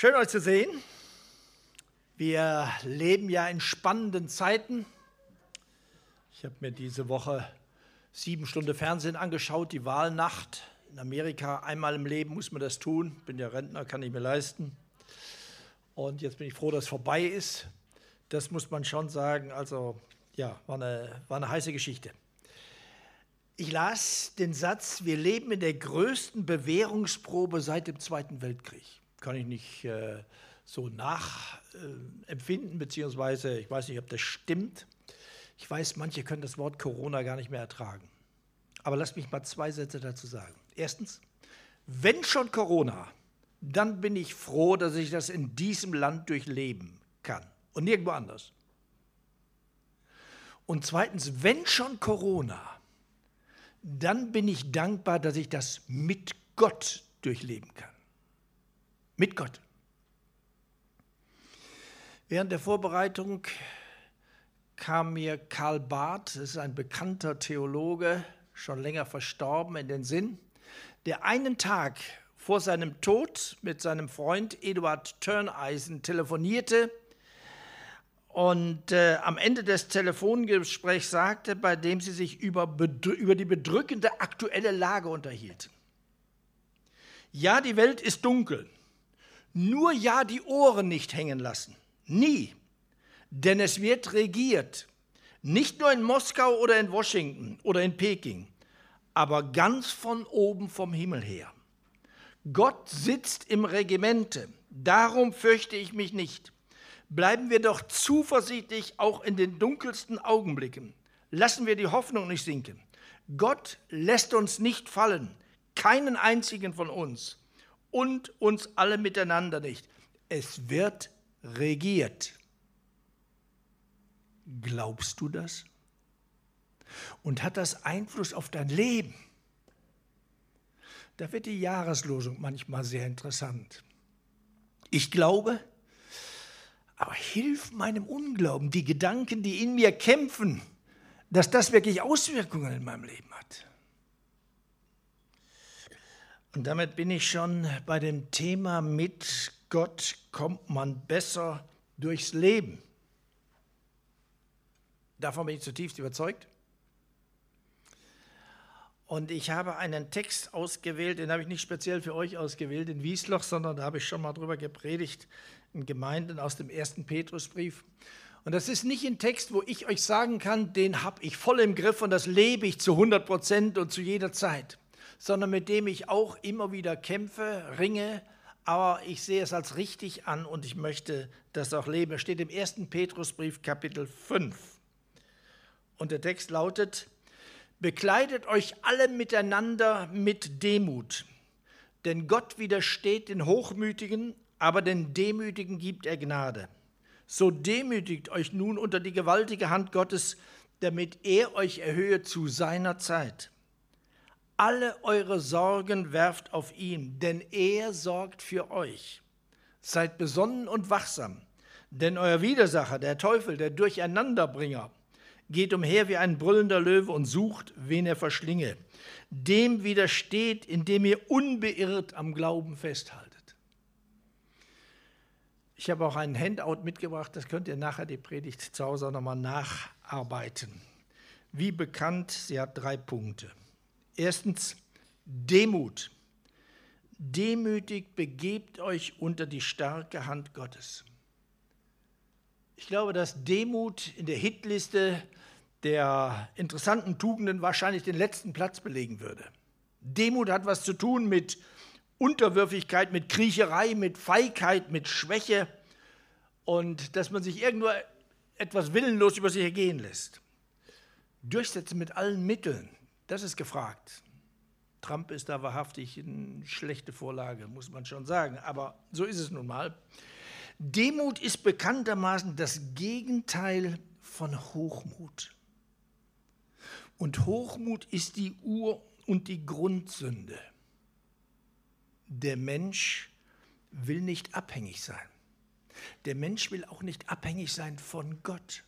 Schön euch zu sehen. Wir leben ja in spannenden Zeiten. Ich habe mir diese Woche sieben Stunden Fernsehen angeschaut, die Wahlnacht in Amerika. Einmal im Leben muss man das tun. Bin ja Rentner, kann ich mir leisten. Und jetzt bin ich froh, dass es vorbei ist. Das muss man schon sagen. Also ja, war eine, war eine heiße Geschichte. Ich las den Satz, wir leben in der größten Bewährungsprobe seit dem Zweiten Weltkrieg kann ich nicht äh, so nachempfinden, äh, beziehungsweise ich weiß nicht, ob das stimmt. Ich weiß, manche können das Wort Corona gar nicht mehr ertragen. Aber lasst mich mal zwei Sätze dazu sagen. Erstens, wenn schon Corona, dann bin ich froh, dass ich das in diesem Land durchleben kann und nirgendwo anders. Und zweitens, wenn schon Corona, dann bin ich dankbar, dass ich das mit Gott durchleben kann mit Gott. Während der Vorbereitung kam mir Karl Barth, das ist ein bekannter Theologe, schon länger verstorben, in den Sinn, der einen Tag vor seinem Tod mit seinem Freund Eduard Turneisen telefonierte und äh, am Ende des Telefongesprächs sagte, bei dem sie sich über, über die bedrückende aktuelle Lage unterhielten. Ja, die Welt ist dunkel nur ja die Ohren nicht hängen lassen. Nie. Denn es wird regiert. Nicht nur in Moskau oder in Washington oder in Peking, aber ganz von oben vom Himmel her. Gott sitzt im Regimente. Darum fürchte ich mich nicht. Bleiben wir doch zuversichtlich auch in den dunkelsten Augenblicken. Lassen wir die Hoffnung nicht sinken. Gott lässt uns nicht fallen, keinen einzigen von uns und uns alle miteinander nicht. Es wird regiert. Glaubst du das? Und hat das Einfluss auf dein Leben? Da wird die Jahreslosung manchmal sehr interessant. Ich glaube, aber hilf meinem Unglauben, die Gedanken, die in mir kämpfen, dass das wirklich Auswirkungen in meinem Leben hat. Und damit bin ich schon bei dem Thema, mit Gott kommt man besser durchs Leben. Davon bin ich zutiefst überzeugt. Und ich habe einen Text ausgewählt, den habe ich nicht speziell für euch ausgewählt in Wiesloch, sondern da habe ich schon mal drüber gepredigt in Gemeinden aus dem ersten Petrusbrief. Und das ist nicht ein Text, wo ich euch sagen kann, den habe ich voll im Griff und das lebe ich zu 100 Prozent und zu jeder Zeit sondern mit dem ich auch immer wieder kämpfe, ringe, aber ich sehe es als richtig an und ich möchte das auch leben. Es steht im 1. Petrusbrief Kapitel 5. Und der Text lautet, Bekleidet euch alle miteinander mit Demut, denn Gott widersteht den Hochmütigen, aber den Demütigen gibt er Gnade. So demütigt euch nun unter die gewaltige Hand Gottes, damit er euch erhöhe zu seiner Zeit. Alle eure Sorgen werft auf ihn, denn er sorgt für euch. Seid besonnen und wachsam, denn euer Widersacher, der Teufel, der Durcheinanderbringer, geht umher wie ein brüllender Löwe und sucht, wen er verschlinge. Dem widersteht, indem ihr unbeirrt am Glauben festhaltet. Ich habe auch ein Handout mitgebracht, das könnt ihr nachher die Predigt zu Hause nochmal nacharbeiten. Wie bekannt, sie hat drei Punkte. Erstens Demut. Demütig begebt euch unter die starke Hand Gottes. Ich glaube, dass Demut in der Hitliste der interessanten Tugenden wahrscheinlich den letzten Platz belegen würde. Demut hat was zu tun mit Unterwürfigkeit, mit Kriecherei, mit Feigheit, mit Schwäche und dass man sich irgendwo etwas willenlos über sich ergehen lässt. Durchsetzen mit allen Mitteln. Das ist gefragt. Trump ist da wahrhaftig eine schlechte Vorlage, muss man schon sagen, aber so ist es nun mal. Demut ist bekanntermaßen das Gegenteil von Hochmut. Und Hochmut ist die Ur- und die Grundsünde. Der Mensch will nicht abhängig sein. Der Mensch will auch nicht abhängig sein von Gott.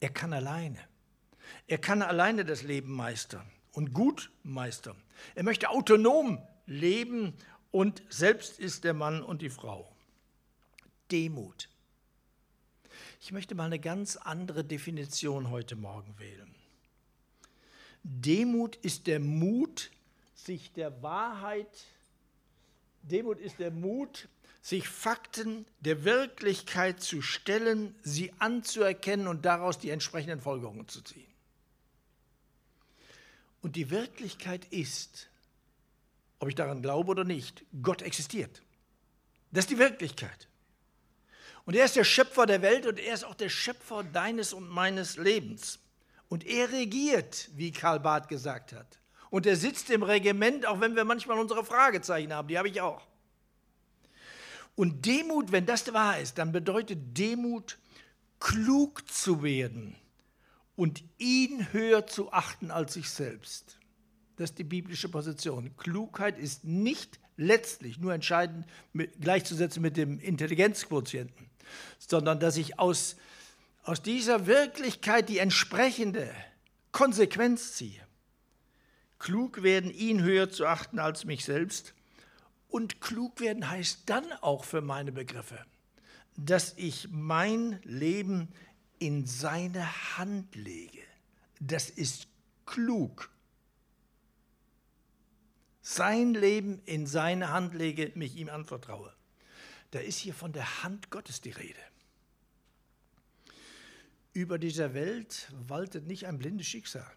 Er kann alleine. Er kann alleine das Leben meistern und gut meistern. Er möchte autonom leben und selbst ist der Mann und die Frau. Demut. Ich möchte mal eine ganz andere Definition heute Morgen wählen. Demut ist der Mut, sich der Wahrheit, Demut ist der Mut, sich Fakten der Wirklichkeit zu stellen, sie anzuerkennen und daraus die entsprechenden Folgerungen zu ziehen. Und die Wirklichkeit ist, ob ich daran glaube oder nicht, Gott existiert. Das ist die Wirklichkeit. Und er ist der Schöpfer der Welt und er ist auch der Schöpfer deines und meines Lebens. Und er regiert, wie Karl Barth gesagt hat. Und er sitzt im Regiment, auch wenn wir manchmal unsere Fragezeichen haben, die habe ich auch. Und Demut, wenn das wahr ist, dann bedeutet Demut, klug zu werden und ihn höher zu achten als sich selbst. Das ist die biblische Position. Klugheit ist nicht letztlich nur entscheidend mit, gleichzusetzen mit dem Intelligenzquotienten, sondern dass ich aus, aus dieser Wirklichkeit die entsprechende Konsequenz ziehe. Klug werden, ihn höher zu achten als mich selbst. Und klug werden heißt dann auch für meine Begriffe, dass ich mein Leben in seine Hand lege. Das ist klug sein Leben in seine Hand lege, mich ihm anvertraue. Da ist hier von der Hand Gottes die Rede. Über dieser Welt waltet nicht ein blindes Schicksal,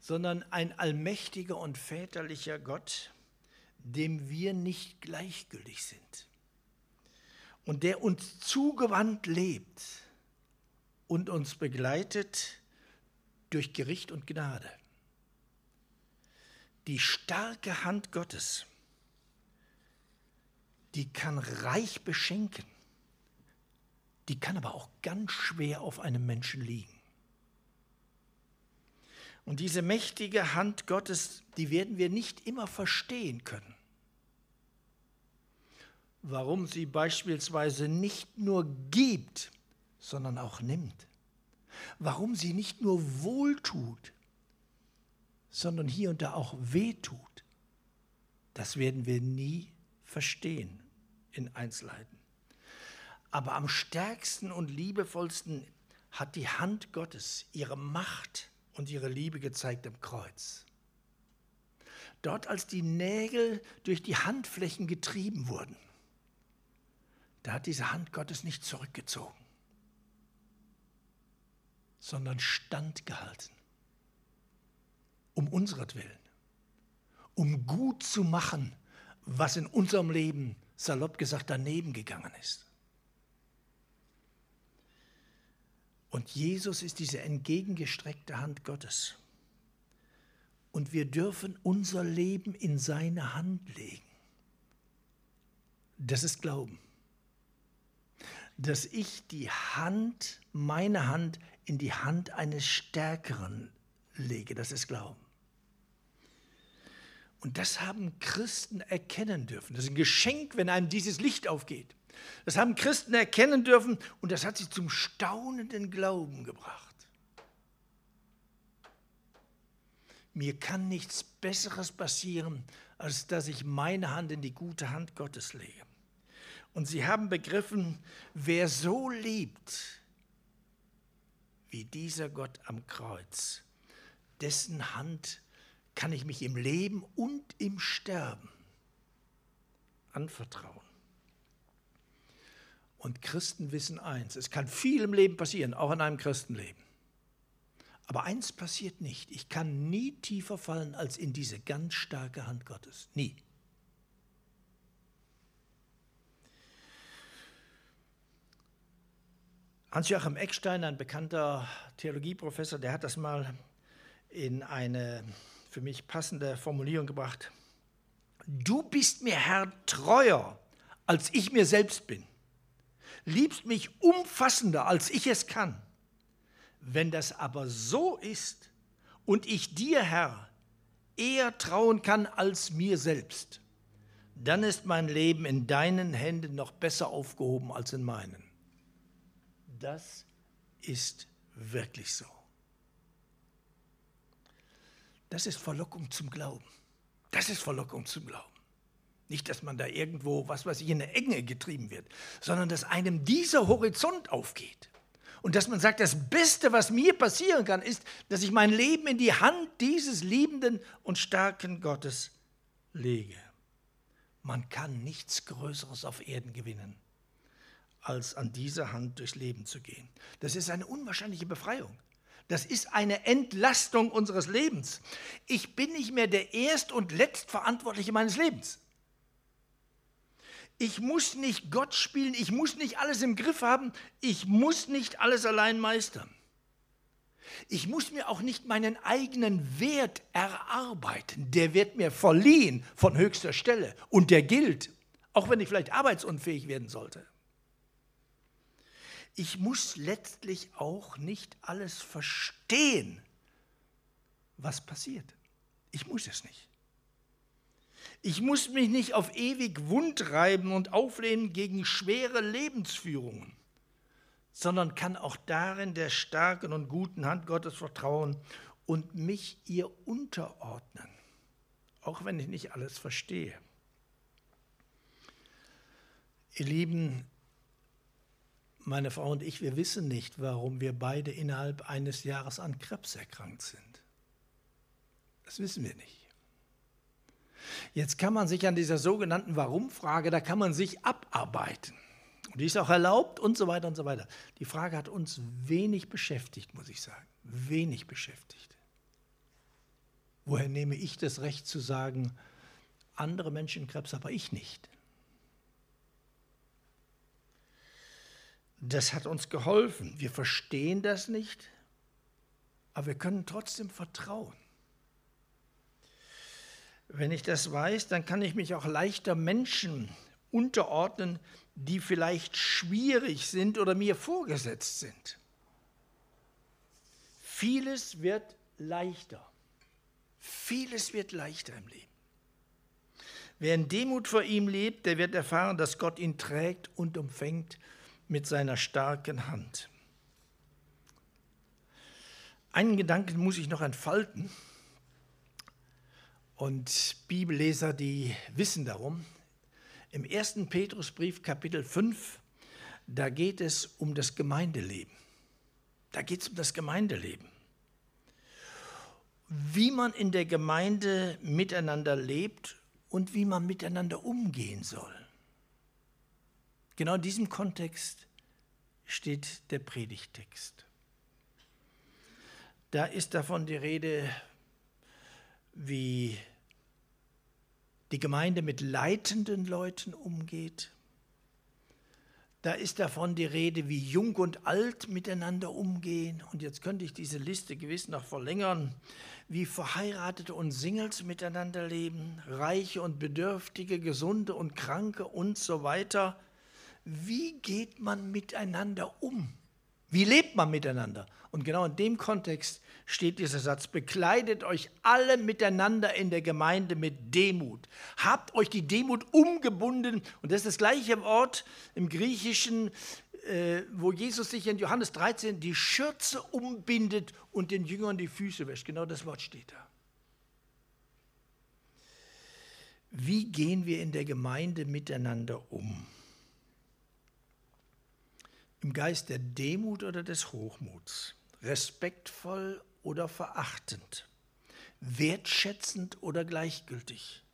sondern ein allmächtiger und väterlicher Gott, dem wir nicht gleichgültig sind und der uns zugewandt lebt und uns begleitet durch Gericht und Gnade die starke Hand Gottes, die kann reich beschenken, die kann aber auch ganz schwer auf einem Menschen liegen. Und diese mächtige Hand Gottes, die werden wir nicht immer verstehen können. Warum sie beispielsweise nicht nur gibt, sondern auch nimmt. Warum sie nicht nur wohltut, sondern hier und da auch wehtut, das werden wir nie verstehen in Einzelheiten. Aber am stärksten und liebevollsten hat die Hand Gottes ihre Macht und ihre Liebe gezeigt am Kreuz. Dort, als die Nägel durch die Handflächen getrieben wurden, da hat diese Hand Gottes nicht zurückgezogen, sondern standgehalten um unseretwillen, um gut zu machen, was in unserem Leben, salopp gesagt, daneben gegangen ist. Und Jesus ist diese entgegengestreckte Hand Gottes. Und wir dürfen unser Leben in seine Hand legen. Das ist Glauben. Dass ich die Hand, meine Hand, in die Hand eines Stärkeren lege. Das ist Glauben. Und das haben Christen erkennen dürfen. Das ist ein Geschenk, wenn einem dieses Licht aufgeht. Das haben Christen erkennen dürfen und das hat sie zum staunenden Glauben gebracht. Mir kann nichts Besseres passieren, als dass ich meine Hand in die gute Hand Gottes lege. Und sie haben begriffen, wer so liebt wie dieser Gott am Kreuz, dessen Hand kann ich mich im Leben und im Sterben anvertrauen. Und Christen wissen eins, es kann viel im Leben passieren, auch in einem Christenleben. Aber eins passiert nicht, ich kann nie tiefer fallen als in diese ganz starke Hand Gottes. Nie. Hans-Joachim Eckstein, ein bekannter Theologieprofessor, der hat das mal in eine für mich passende Formulierung gebracht. Du bist mir, Herr, treuer, als ich mir selbst bin. Liebst mich umfassender, als ich es kann. Wenn das aber so ist und ich dir, Herr, eher trauen kann als mir selbst, dann ist mein Leben in deinen Händen noch besser aufgehoben als in meinen. Das ist wirklich so. Das ist Verlockung zum Glauben. Das ist Verlockung zum Glauben. Nicht, dass man da irgendwo, was weiß ich, in eine Enge getrieben wird, sondern dass einem dieser Horizont aufgeht. Und dass man sagt, das Beste, was mir passieren kann, ist, dass ich mein Leben in die Hand dieses liebenden und starken Gottes lege. Man kann nichts Größeres auf Erden gewinnen, als an dieser Hand durchs Leben zu gehen. Das ist eine unwahrscheinliche Befreiung. Das ist eine Entlastung unseres Lebens. Ich bin nicht mehr der Erst- und Letztverantwortliche meines Lebens. Ich muss nicht Gott spielen, ich muss nicht alles im Griff haben, ich muss nicht alles allein meistern. Ich muss mir auch nicht meinen eigenen Wert erarbeiten. Der wird mir verliehen von höchster Stelle und der gilt, auch wenn ich vielleicht arbeitsunfähig werden sollte. Ich muss letztlich auch nicht alles verstehen, was passiert. Ich muss es nicht. Ich muss mich nicht auf ewig wundreiben und auflehnen gegen schwere Lebensführungen, sondern kann auch darin der starken und guten Hand Gottes vertrauen und mich ihr unterordnen, auch wenn ich nicht alles verstehe. Ihr Lieben, meine Frau und ich, wir wissen nicht, warum wir beide innerhalb eines Jahres an Krebs erkrankt sind. Das wissen wir nicht. Jetzt kann man sich an dieser sogenannten Warum-Frage, da kann man sich abarbeiten. Und die ist auch erlaubt und so weiter und so weiter. Die Frage hat uns wenig beschäftigt, muss ich sagen. Wenig beschäftigt. Woher nehme ich das Recht zu sagen, andere Menschen Krebs, aber ich nicht? Das hat uns geholfen. Wir verstehen das nicht, aber wir können trotzdem vertrauen. Wenn ich das weiß, dann kann ich mich auch leichter Menschen unterordnen, die vielleicht schwierig sind oder mir vorgesetzt sind. Vieles wird leichter. Vieles wird leichter im Leben. Wer in Demut vor ihm lebt, der wird erfahren, dass Gott ihn trägt und umfängt mit seiner starken Hand. Einen Gedanken muss ich noch entfalten. Und Bibelleser, die wissen darum. Im 1. Petrusbrief Kapitel 5, da geht es um das Gemeindeleben. Da geht es um das Gemeindeleben. Wie man in der Gemeinde miteinander lebt und wie man miteinander umgehen soll. Genau in diesem Kontext steht der Predigtext. Da ist davon die Rede, wie die Gemeinde mit leitenden Leuten umgeht. Da ist davon die Rede, wie jung und alt miteinander umgehen. Und jetzt könnte ich diese Liste gewiss noch verlängern, wie Verheiratete und Singles miteinander leben, Reiche und Bedürftige, Gesunde und Kranke und so weiter. Wie geht man miteinander um? Wie lebt man miteinander? Und genau in dem Kontext steht dieser Satz, bekleidet euch alle miteinander in der Gemeinde mit Demut. Habt euch die Demut umgebunden. Und das ist das gleiche Wort im Griechischen, äh, wo Jesus sich in Johannes 13 die Schürze umbindet und den Jüngern die Füße wäscht. Genau das Wort steht da. Wie gehen wir in der Gemeinde miteinander um? Im Geist der Demut oder des Hochmuts? Respektvoll oder verachtend? Wertschätzend oder gleichgültig?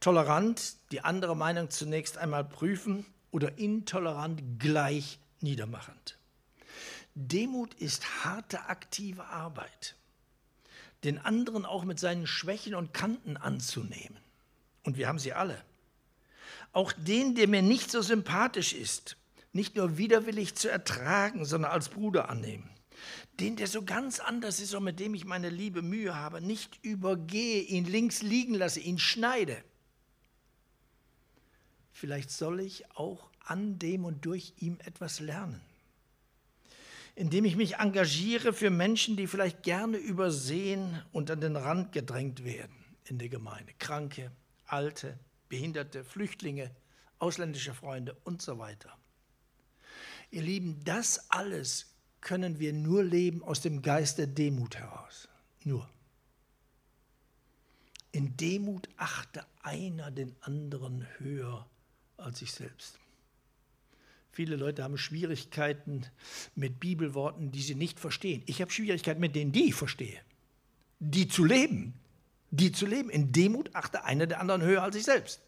Tolerant, die andere Meinung zunächst einmal prüfen oder intolerant gleich niedermachend? Demut ist harte, aktive Arbeit. Den anderen auch mit seinen Schwächen und Kanten anzunehmen. Und wir haben sie alle. Auch den, der mir nicht so sympathisch ist, nicht nur widerwillig zu ertragen, sondern als Bruder annehmen. Den, der so ganz anders ist und mit dem ich meine liebe Mühe habe, nicht übergehe, ihn links liegen lasse, ihn schneide. Vielleicht soll ich auch an dem und durch ihm etwas lernen. Indem ich mich engagiere für Menschen, die vielleicht gerne übersehen und an den Rand gedrängt werden in der Gemeinde. Kranke, Alte, Behinderte, Flüchtlinge, ausländische Freunde und so weiter. Ihr Lieben, das alles können wir nur leben aus dem Geist der Demut heraus. Nur. In Demut achte einer den anderen höher als sich selbst. Viele Leute haben Schwierigkeiten mit Bibelworten, die sie nicht verstehen. Ich habe Schwierigkeiten mit denen, die ich verstehe. Die zu leben, die zu leben. In Demut achte einer der anderen höher als sich selbst.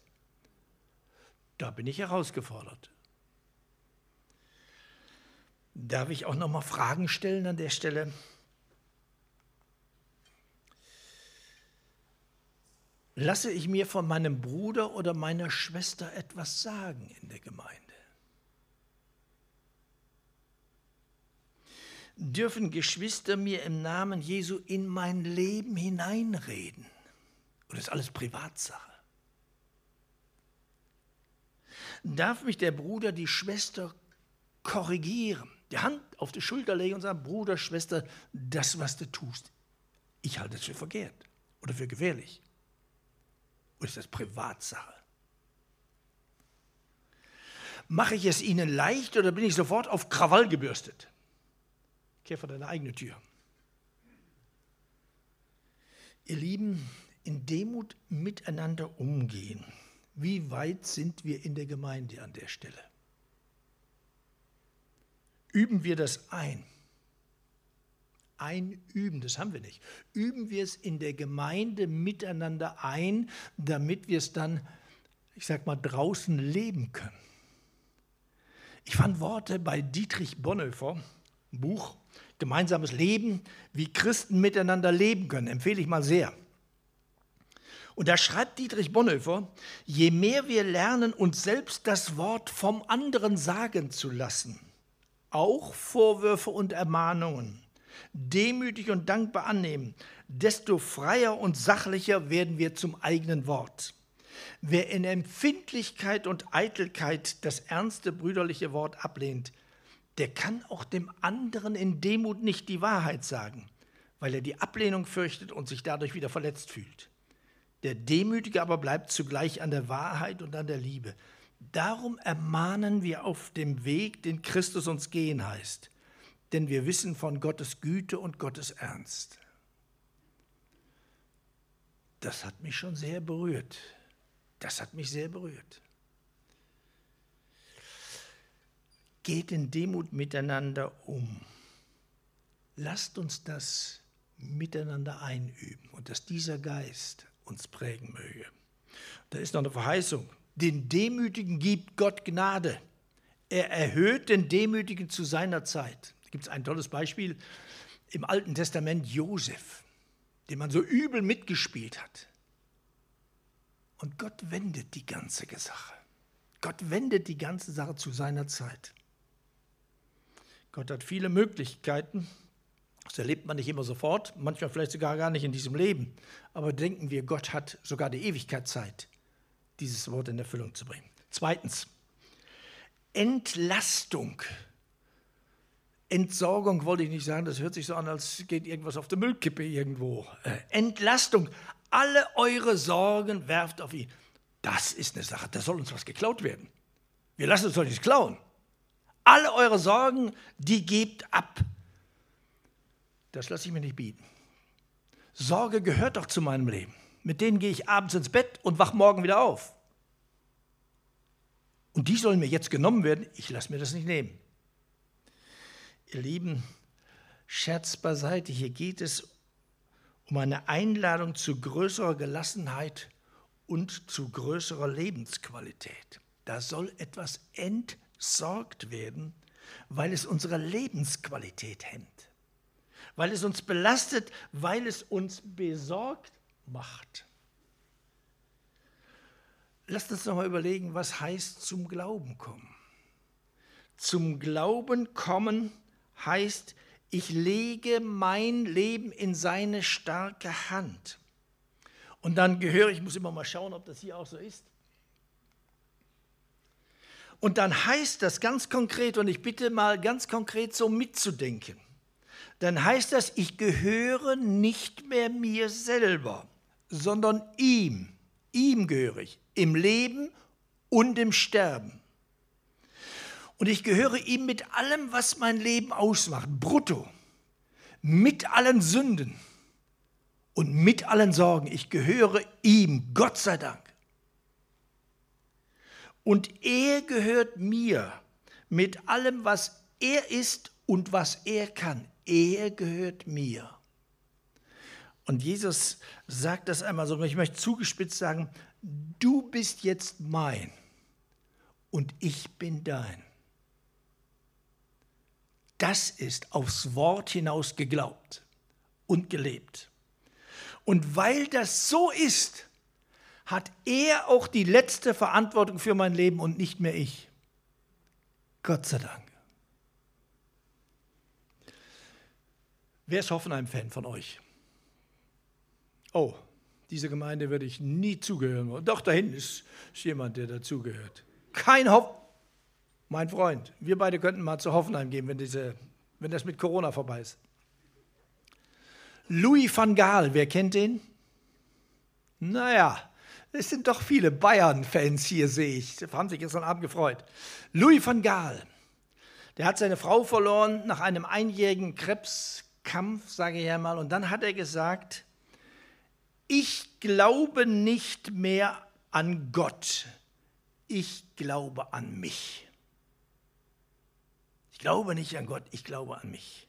Da bin ich herausgefordert. Darf ich auch noch mal Fragen stellen an der Stelle? Lasse ich mir von meinem Bruder oder meiner Schwester etwas sagen in der Gemeinde? Dürfen Geschwister mir im Namen Jesu in mein Leben hineinreden? Oder ist alles Privatsache? Darf mich der Bruder, die Schwester korrigieren? Die Hand auf die Schulter legen und sagen, Bruder, Schwester, das, was du tust, ich halte es für verkehrt oder für gefährlich. Oder ist das Privatsache? Mache ich es ihnen leicht oder bin ich sofort auf Krawall gebürstet? Kehr vor deine eigene Tür. Ihr Lieben, in Demut miteinander umgehen. Wie weit sind wir in der Gemeinde an der Stelle? Üben wir das ein? Einüben, das haben wir nicht. Üben wir es in der Gemeinde miteinander ein, damit wir es dann, ich sag mal, draußen leben können. Ich fand Worte bei Dietrich Bonhoeffer, Buch Gemeinsames Leben, wie Christen miteinander leben können, empfehle ich mal sehr. Und da schreibt Dietrich Bonhoeffer, je mehr wir lernen, uns selbst das Wort vom anderen sagen zu lassen, auch Vorwürfe und Ermahnungen, demütig und dankbar annehmen, desto freier und sachlicher werden wir zum eigenen Wort. Wer in Empfindlichkeit und Eitelkeit das ernste brüderliche Wort ablehnt, der kann auch dem anderen in Demut nicht die Wahrheit sagen, weil er die Ablehnung fürchtet und sich dadurch wieder verletzt fühlt. Der Demütige aber bleibt zugleich an der Wahrheit und an der Liebe. Darum ermahnen wir auf dem Weg, den Christus uns gehen heißt, denn wir wissen von Gottes Güte und Gottes Ernst. Das hat mich schon sehr berührt. Das hat mich sehr berührt. Geht in Demut miteinander um. Lasst uns das miteinander einüben und dass dieser Geist uns prägen möge. Da ist noch eine Verheißung. Den Demütigen gibt Gott Gnade. Er erhöht den Demütigen zu seiner Zeit. Da gibt es ein tolles Beispiel im Alten Testament Josef, den man so übel mitgespielt hat. Und Gott wendet die ganze Sache. Gott wendet die ganze Sache zu seiner Zeit. Gott hat viele Möglichkeiten, das erlebt man nicht immer sofort, manchmal vielleicht sogar gar nicht in diesem Leben. Aber denken wir, Gott hat sogar die Ewigkeit Zeit, dieses Wort in Erfüllung zu bringen. Zweitens, Entlastung. Entsorgung wollte ich nicht sagen, das hört sich so an, als geht irgendwas auf der Müllkippe irgendwo. Äh, Entlastung. Alle eure Sorgen werft auf ihn. Das ist eine Sache, da soll uns was geklaut werden. Wir lassen uns doch nichts klauen. Alle eure Sorgen, die gebt ab. Das lasse ich mir nicht bieten. Sorge gehört doch zu meinem Leben. Mit denen gehe ich abends ins Bett und wach morgen wieder auf. Und die sollen mir jetzt genommen werden. Ich lasse mir das nicht nehmen. Ihr Lieben, Scherz beiseite, hier geht es um eine Einladung zu größerer Gelassenheit und zu größerer Lebensqualität. Da soll etwas entsorgt werden, weil es unsere Lebensqualität hemmt weil es uns belastet, weil es uns besorgt macht. Lasst uns noch mal überlegen, was heißt zum Glauben kommen. Zum Glauben kommen heißt, ich lege mein Leben in seine starke Hand. Und dann gehöre, ich muss immer mal schauen, ob das hier auch so ist. Und dann heißt das ganz konkret, und ich bitte mal ganz konkret so mitzudenken dann heißt das, ich gehöre nicht mehr mir selber, sondern ihm. Ihm gehöre ich, im Leben und im Sterben. Und ich gehöre ihm mit allem, was mein Leben ausmacht, brutto, mit allen Sünden und mit allen Sorgen. Ich gehöre ihm, Gott sei Dank. Und er gehört mir mit allem, was er ist und was er kann. Er gehört mir. Und Jesus sagt das einmal so, ich möchte zugespitzt sagen, du bist jetzt mein und ich bin dein. Das ist aufs Wort hinaus geglaubt und gelebt. Und weil das so ist, hat er auch die letzte Verantwortung für mein Leben und nicht mehr ich. Gott sei Dank. Wer ist Hoffenheim-Fan von euch? Oh, diese Gemeinde würde ich nie zugehören. Doch, da hinten ist, ist jemand, der dazugehört. Kein Hoff. Mein Freund, wir beide könnten mal zu Hoffenheim gehen, wenn, diese, wenn das mit Corona vorbei ist. Louis van Gaal, wer kennt den? Naja, es sind doch viele Bayern-Fans hier, sehe ich. Die haben sich gestern Abend gefreut. Louis van Gaal, der hat seine Frau verloren nach einem einjährigen Krebskampf, sage ich einmal. Und dann hat er gesagt, ich glaube nicht mehr an Gott, ich glaube an mich. Ich glaube nicht an Gott, ich glaube an mich.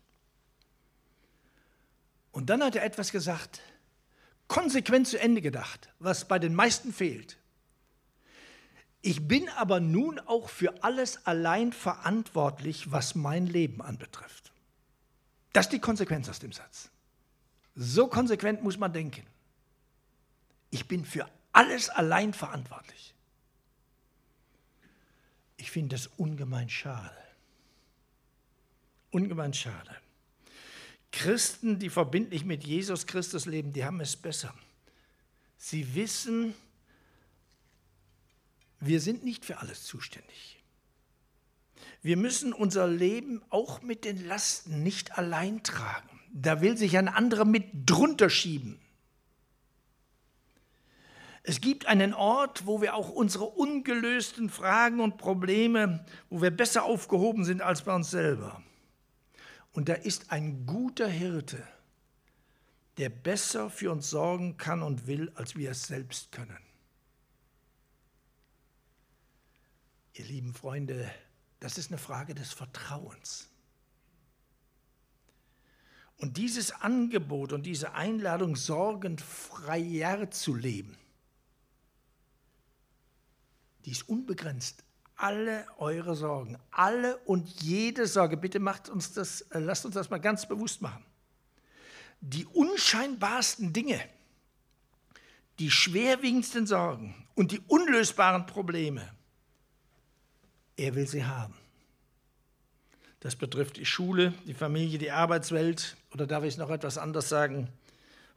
Und dann hat er etwas gesagt, konsequent zu Ende gedacht, was bei den meisten fehlt. Ich bin aber nun auch für alles allein verantwortlich, was mein Leben anbetrifft. Das ist die Konsequenz aus dem Satz. So konsequent muss man denken. Ich bin für alles allein verantwortlich. Ich finde das ungemein schade. Ungemein schade. Christen, die verbindlich mit Jesus Christus leben, die haben es besser. Sie wissen, wir sind nicht für alles zuständig. Wir müssen unser Leben auch mit den Lasten nicht allein tragen. Da will sich ein anderer mit drunter schieben. Es gibt einen Ort, wo wir auch unsere ungelösten Fragen und Probleme, wo wir besser aufgehoben sind als bei uns selber. Und da ist ein guter Hirte, der besser für uns sorgen kann und will, als wir es selbst können. Ihr lieben Freunde, das ist eine Frage des Vertrauens. Und dieses Angebot und diese Einladung, sorgenfreier zu leben, die ist unbegrenzt. Alle eure Sorgen, alle und jede Sorge, bitte macht uns das, äh, lasst uns das mal ganz bewusst machen. Die unscheinbarsten Dinge, die schwerwiegendsten Sorgen und die unlösbaren Probleme, er will sie haben. Das betrifft die Schule, die Familie, die Arbeitswelt oder darf ich noch etwas anders sagen,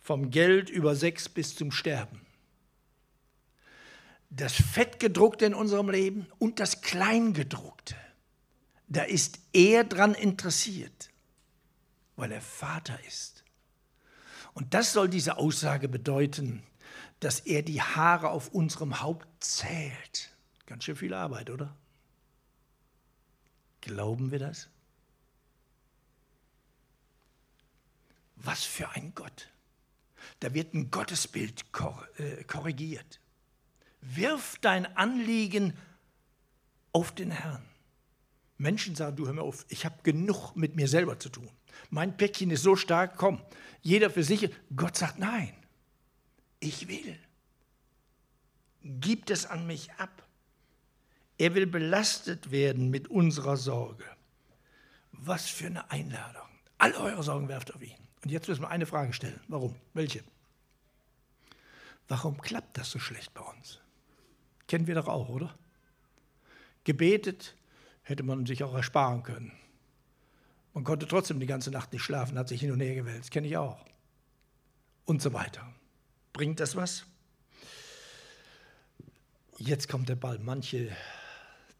vom Geld über Sex bis zum Sterben das Fettgedruckte in unserem Leben und das Kleingedruckte. Da ist er dran interessiert, weil er Vater ist. Und das soll diese Aussage bedeuten, dass er die Haare auf unserem Haupt zählt. Ganz schön viel Arbeit, oder? Glauben wir das? Was für ein Gott. Da wird ein Gottesbild äh, korrigiert. Wirf dein Anliegen auf den Herrn. Menschen sagen, du hör mir auf, ich habe genug mit mir selber zu tun. Mein Päckchen ist so stark, komm, jeder für sich. Gott sagt, nein, ich will. Gib es an mich ab. Er will belastet werden mit unserer Sorge. Was für eine Einladung. All eure Sorgen werft auf ihn. Und jetzt müssen wir eine Frage stellen. Warum? Welche? Warum klappt das so schlecht bei uns? Kennen wir doch auch, oder? Gebetet hätte man sich auch ersparen können. Man konnte trotzdem die ganze Nacht nicht schlafen, hat sich hin und her gewälzt. Kenne ich auch. Und so weiter. Bringt das was? Jetzt kommt der Ball. Manche,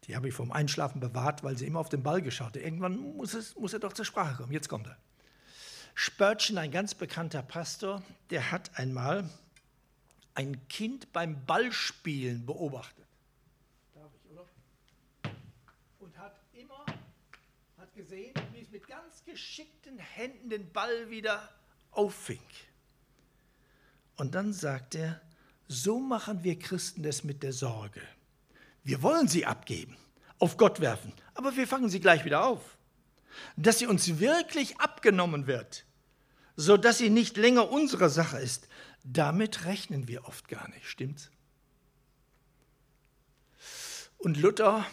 die habe ich vom Einschlafen bewahrt, weil sie immer auf den Ball geschaut haben. Irgendwann muss, es, muss er doch zur Sprache kommen. Jetzt kommt er. Spurgeon, ein ganz bekannter Pastor, der hat einmal ein Kind beim Ballspielen beobachtet. Darf ich, oder? Und hat immer hat gesehen, wie es mit ganz geschickten Händen den Ball wieder auffing. Und dann sagt er, so machen wir Christen das mit der Sorge. Wir wollen sie abgeben, auf Gott werfen, aber wir fangen sie gleich wieder auf. Dass sie uns wirklich abgenommen wird, sodass sie nicht länger unsere Sache ist, damit rechnen wir oft gar nicht, stimmt's? Und Luther,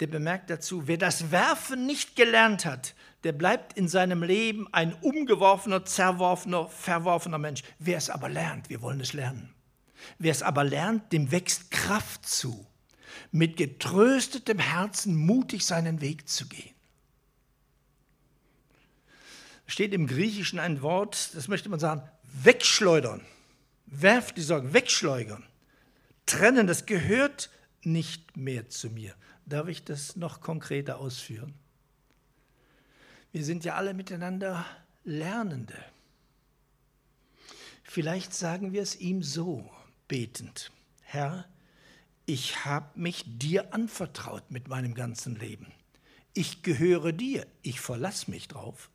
der bemerkt dazu, wer das Werfen nicht gelernt hat, der bleibt in seinem Leben ein umgeworfener, zerworfener, verworfener Mensch. Wer es aber lernt, wir wollen es lernen. Wer es aber lernt, dem wächst Kraft zu, mit getröstetem Herzen mutig seinen Weg zu gehen. Steht im Griechischen ein Wort, das möchte man sagen, wegschleudern. Werft die Sorgen, wegschleudern. Trennen, das gehört nicht mehr zu mir. Darf ich das noch konkreter ausführen? Wir sind ja alle miteinander Lernende. Vielleicht sagen wir es ihm so, betend, Herr, ich habe mich dir anvertraut mit meinem ganzen Leben. Ich gehöre dir, ich verlasse mich drauf.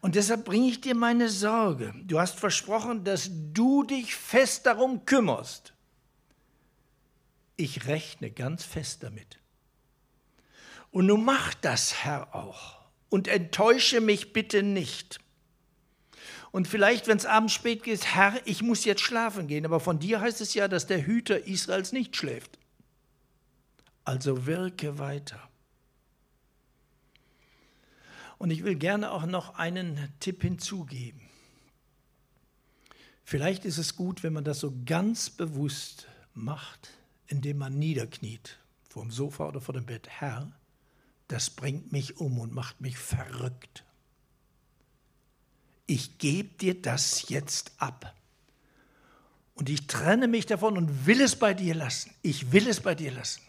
Und deshalb bringe ich dir meine Sorge. Du hast versprochen, dass du dich fest darum kümmerst. Ich rechne ganz fest damit. Und nun mach das, Herr, auch. Und enttäusche mich bitte nicht. Und vielleicht, wenn es abends spät geht, Herr, ich muss jetzt schlafen gehen. Aber von dir heißt es ja, dass der Hüter Israels nicht schläft. Also wirke weiter. Und ich will gerne auch noch einen Tipp hinzugeben. Vielleicht ist es gut, wenn man das so ganz bewusst macht, indem man niederkniet, vor dem Sofa oder vor dem Bett. Herr, das bringt mich um und macht mich verrückt. Ich gebe dir das jetzt ab. Und ich trenne mich davon und will es bei dir lassen. Ich will es bei dir lassen.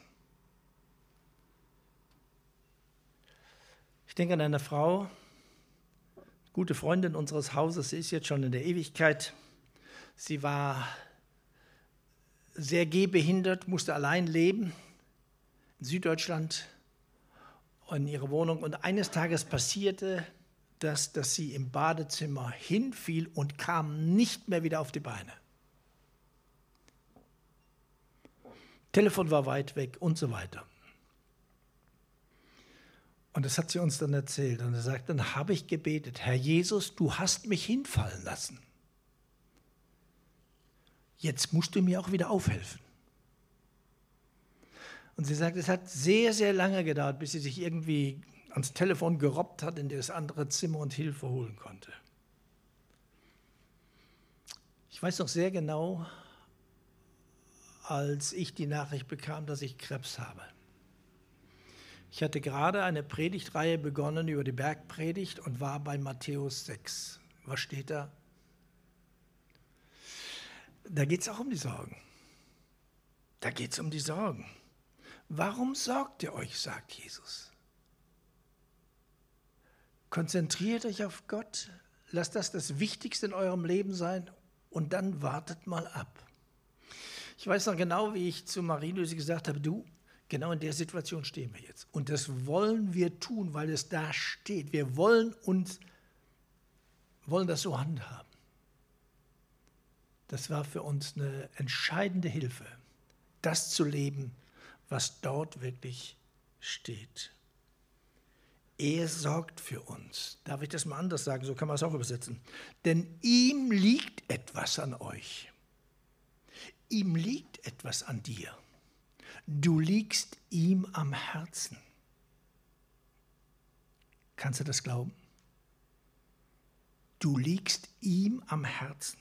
Ich denke an eine Frau, gute Freundin unseres Hauses, sie ist jetzt schon in der Ewigkeit. Sie war sehr gehbehindert, musste allein leben in Süddeutschland in ihre Wohnung und eines Tages passierte das, dass sie im Badezimmer hinfiel und kam nicht mehr wieder auf die Beine. Telefon war weit weg und so weiter. Und das hat sie uns dann erzählt. Und er sagt, dann habe ich gebetet, Herr Jesus, du hast mich hinfallen lassen. Jetzt musst du mir auch wieder aufhelfen. Und sie sagt, es hat sehr, sehr lange gedauert, bis sie sich irgendwie ans Telefon gerobbt hat in das andere Zimmer und Hilfe holen konnte. Ich weiß noch sehr genau, als ich die Nachricht bekam, dass ich Krebs habe. Ich hatte gerade eine Predigtreihe begonnen über die Bergpredigt und war bei Matthäus 6. Was steht da? Da geht es auch um die Sorgen. Da geht es um die Sorgen. Warum sorgt ihr euch, sagt Jesus. Konzentriert euch auf Gott, lasst das das Wichtigste in eurem Leben sein und dann wartet mal ab. Ich weiß noch genau, wie ich zu Marie-Louise gesagt habe, du, genau in der Situation stehen wir jetzt. Und das wollen wir tun, weil es da steht. Wir wollen uns, wollen das so handhaben. Das war für uns eine entscheidende Hilfe, das zu leben, was dort wirklich steht. Er sorgt für uns. Darf ich das mal anders sagen? So kann man es auch übersetzen. Denn ihm liegt etwas an euch. Ihm liegt etwas an dir. Du liegst ihm am Herzen. Kannst du das glauben? Du liegst ihm am Herzen.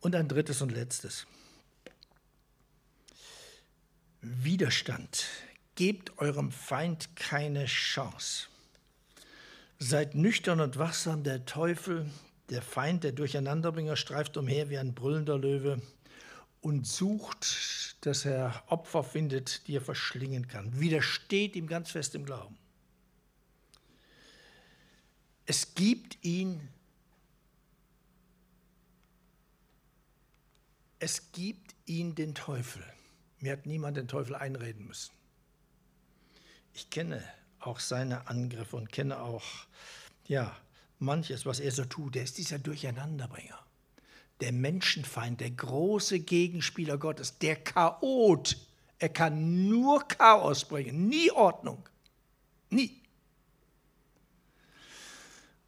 Und ein drittes und letztes. Widerstand. Gebt eurem Feind keine Chance. Seid nüchtern und wachsam, der Teufel, der Feind, der Durcheinanderbringer, streift umher wie ein brüllender Löwe und sucht, dass er Opfer findet, die er verschlingen kann. Widersteht ihm ganz fest im Glauben. Es gibt ihn, es gibt ihn den Teufel. Mir hat niemand den Teufel einreden müssen. Ich kenne auch seine Angriffe und kenne auch ja, manches, was er so tut, der ist dieser Durcheinanderbringer. Der Menschenfeind, der große Gegenspieler Gottes, der Chaot. Er kann nur Chaos bringen, nie Ordnung. Nie.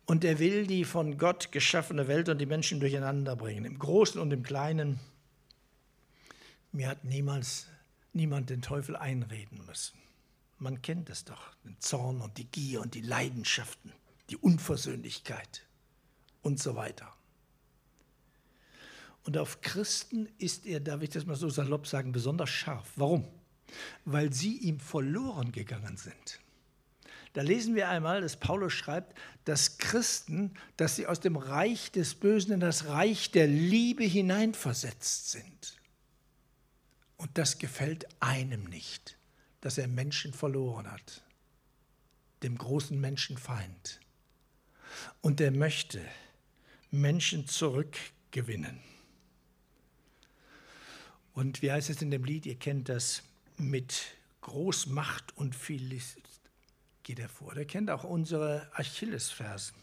Und er will die von Gott geschaffene Welt und die Menschen durcheinander bringen, im Großen und im Kleinen. Mir hat niemals niemand den Teufel einreden müssen. Man kennt es doch, den Zorn und die Gier und die Leidenschaften, die Unversöhnlichkeit und so weiter. Und auf Christen ist er, darf ich das mal so salopp sagen, besonders scharf. Warum? Weil sie ihm verloren gegangen sind. Da lesen wir einmal, dass Paulus schreibt, dass Christen, dass sie aus dem Reich des Bösen in das Reich der Liebe hineinversetzt sind. Und das gefällt einem nicht, dass er Menschen verloren hat, dem großen Menschenfeind. Und er möchte Menschen zurückgewinnen. Und wie heißt es in dem Lied, ihr kennt das, mit Großmacht und viel List geht er vor. Der kennt auch unsere Achillesfersen.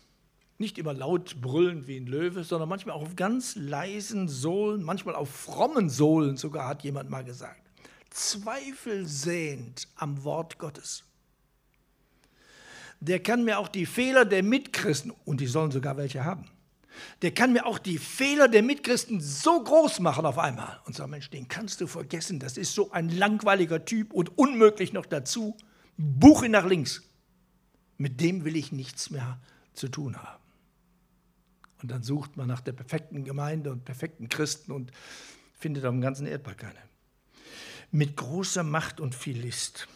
Nicht immer laut brüllend wie ein Löwe, sondern manchmal auch auf ganz leisen Sohlen, manchmal auf frommen Sohlen sogar, hat jemand mal gesagt. Zweifelsehend am Wort Gottes. Der kann mir auch die Fehler der Mitchristen, und die sollen sogar welche haben, der kann mir auch die Fehler der Mitchristen so groß machen auf einmal und sagen, Mensch, den kannst du vergessen, das ist so ein langweiliger Typ und unmöglich noch dazu. Buch ihn nach links. Mit dem will ich nichts mehr zu tun haben. Und dann sucht man nach der perfekten Gemeinde und perfekten Christen und findet auf dem ganzen Erdball keine. Mit großer Macht und viel List.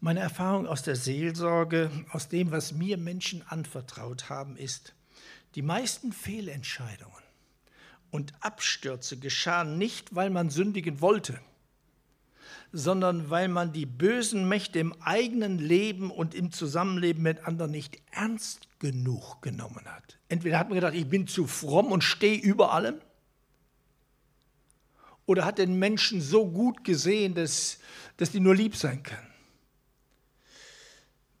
Meine Erfahrung aus der Seelsorge, aus dem, was mir Menschen anvertraut haben, ist, die meisten Fehlentscheidungen und Abstürze geschahen nicht, weil man sündigen wollte, sondern weil man die bösen Mächte im eigenen Leben und im Zusammenleben mit anderen nicht ernst genug genommen hat. Entweder hat man gedacht, ich bin zu fromm und stehe über allem, oder hat den Menschen so gut gesehen, dass, dass die nur lieb sein können.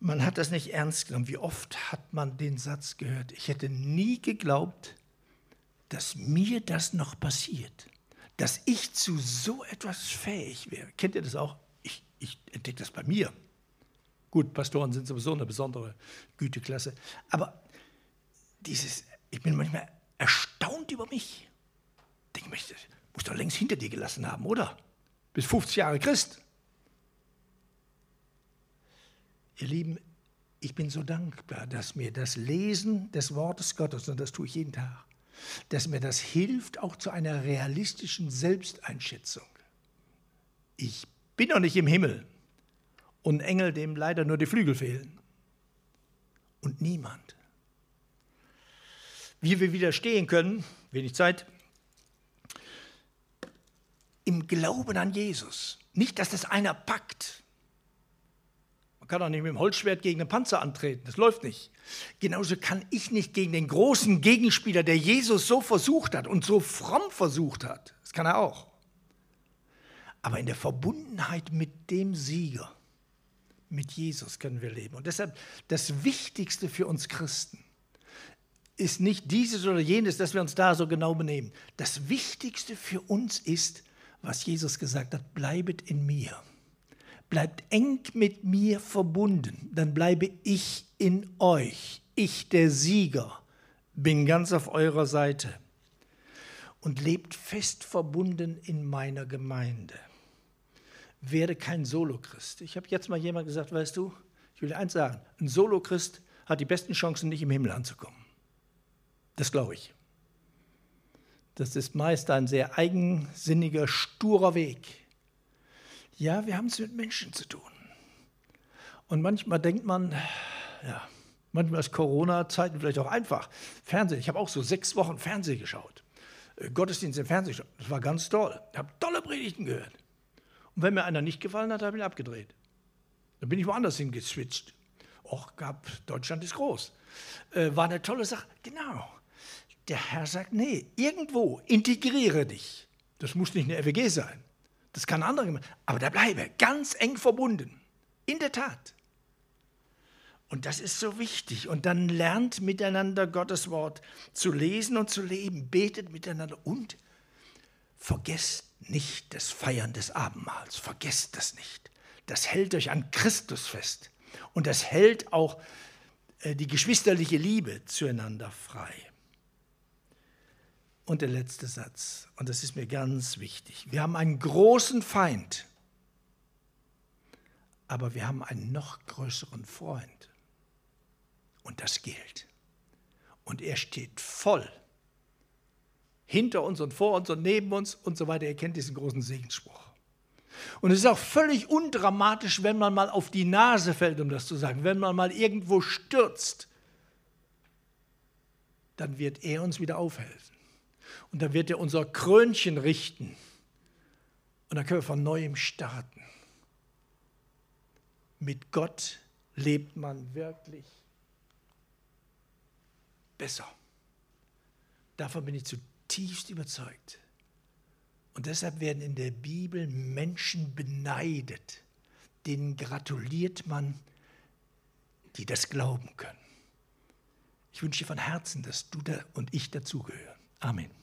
Man hat das nicht ernst genommen. Wie oft hat man den Satz gehört, ich hätte nie geglaubt, dass mir das noch passiert dass ich zu so etwas fähig wäre. Kennt ihr das auch? Ich, ich entdecke das bei mir. Gut, Pastoren sind sowieso eine besondere Güteklasse. Aber dieses, ich bin manchmal erstaunt über mich. Denke mir, das muss doch längst hinter dir gelassen haben, oder? Bis 50 Jahre Christ. Ihr Lieben, ich bin so dankbar, dass mir das Lesen des Wortes Gottes, und das tue ich jeden Tag, dass mir das hilft auch zu einer realistischen Selbsteinschätzung. Ich bin noch nicht im Himmel und Engel, dem leider nur die Flügel fehlen. Und niemand. Wie wir widerstehen können, wenig Zeit, im Glauben an Jesus. Nicht, dass das einer packt, kann auch nicht mit dem Holzschwert gegen einen Panzer antreten. Das läuft nicht. Genauso kann ich nicht gegen den großen Gegenspieler, der Jesus so versucht hat und so fromm versucht hat. Das kann er auch. Aber in der Verbundenheit mit dem Sieger, mit Jesus können wir leben. Und deshalb das Wichtigste für uns Christen ist nicht dieses oder jenes, dass wir uns da so genau benehmen. Das Wichtigste für uns ist, was Jesus gesagt hat, bleibet in mir bleibt eng mit mir verbunden, dann bleibe ich in euch. Ich, der Sieger, bin ganz auf eurer Seite und lebt fest verbunden in meiner Gemeinde. Werde kein Solochrist. Ich habe jetzt mal jemand gesagt, weißt du, ich will dir eins sagen, ein Solochrist hat die besten Chancen, nicht im Himmel anzukommen. Das glaube ich. Das ist meist ein sehr eigensinniger, sturer Weg ja, wir haben es mit Menschen zu tun. Und manchmal denkt man, ja, manchmal ist Corona-Zeiten vielleicht auch einfach. Fernsehen, ich habe auch so sechs Wochen Fernsehen geschaut. Äh, Gottesdienst im Fernsehen. Das war ganz toll. Ich habe tolle Predigten gehört. Und wenn mir einer nicht gefallen hat, habe ich ihn abgedreht. Dann bin ich woanders hingeswitcht. Och, gab, Deutschland ist groß. Äh, war eine tolle Sache. Genau. Der Herr sagt, nee, irgendwo integriere dich. Das muss nicht eine FWG sein. Das kann andere, aber da bleibe ganz eng verbunden. In der Tat. Und das ist so wichtig. Und dann lernt miteinander Gottes Wort zu lesen und zu leben, betet miteinander und vergesst nicht das Feiern des Abendmahls. Vergesst das nicht. Das hält euch an Christus fest. Und das hält auch äh, die geschwisterliche Liebe zueinander frei. Und der letzte Satz, und das ist mir ganz wichtig. Wir haben einen großen Feind, aber wir haben einen noch größeren Freund. Und das gilt. Und er steht voll hinter uns und vor uns und neben uns und so weiter. Ihr kennt diesen großen Segensspruch. Und es ist auch völlig undramatisch, wenn man mal auf die Nase fällt, um das zu sagen. Wenn man mal irgendwo stürzt, dann wird er uns wieder aufhelfen. Und dann wird er unser Krönchen richten. Und dann können wir von neuem starten. Mit Gott lebt man wirklich besser. Davon bin ich zutiefst überzeugt. Und deshalb werden in der Bibel Menschen beneidet, denen gratuliert man, die das glauben können. Ich wünsche dir von Herzen, dass du und ich dazugehören. Amen.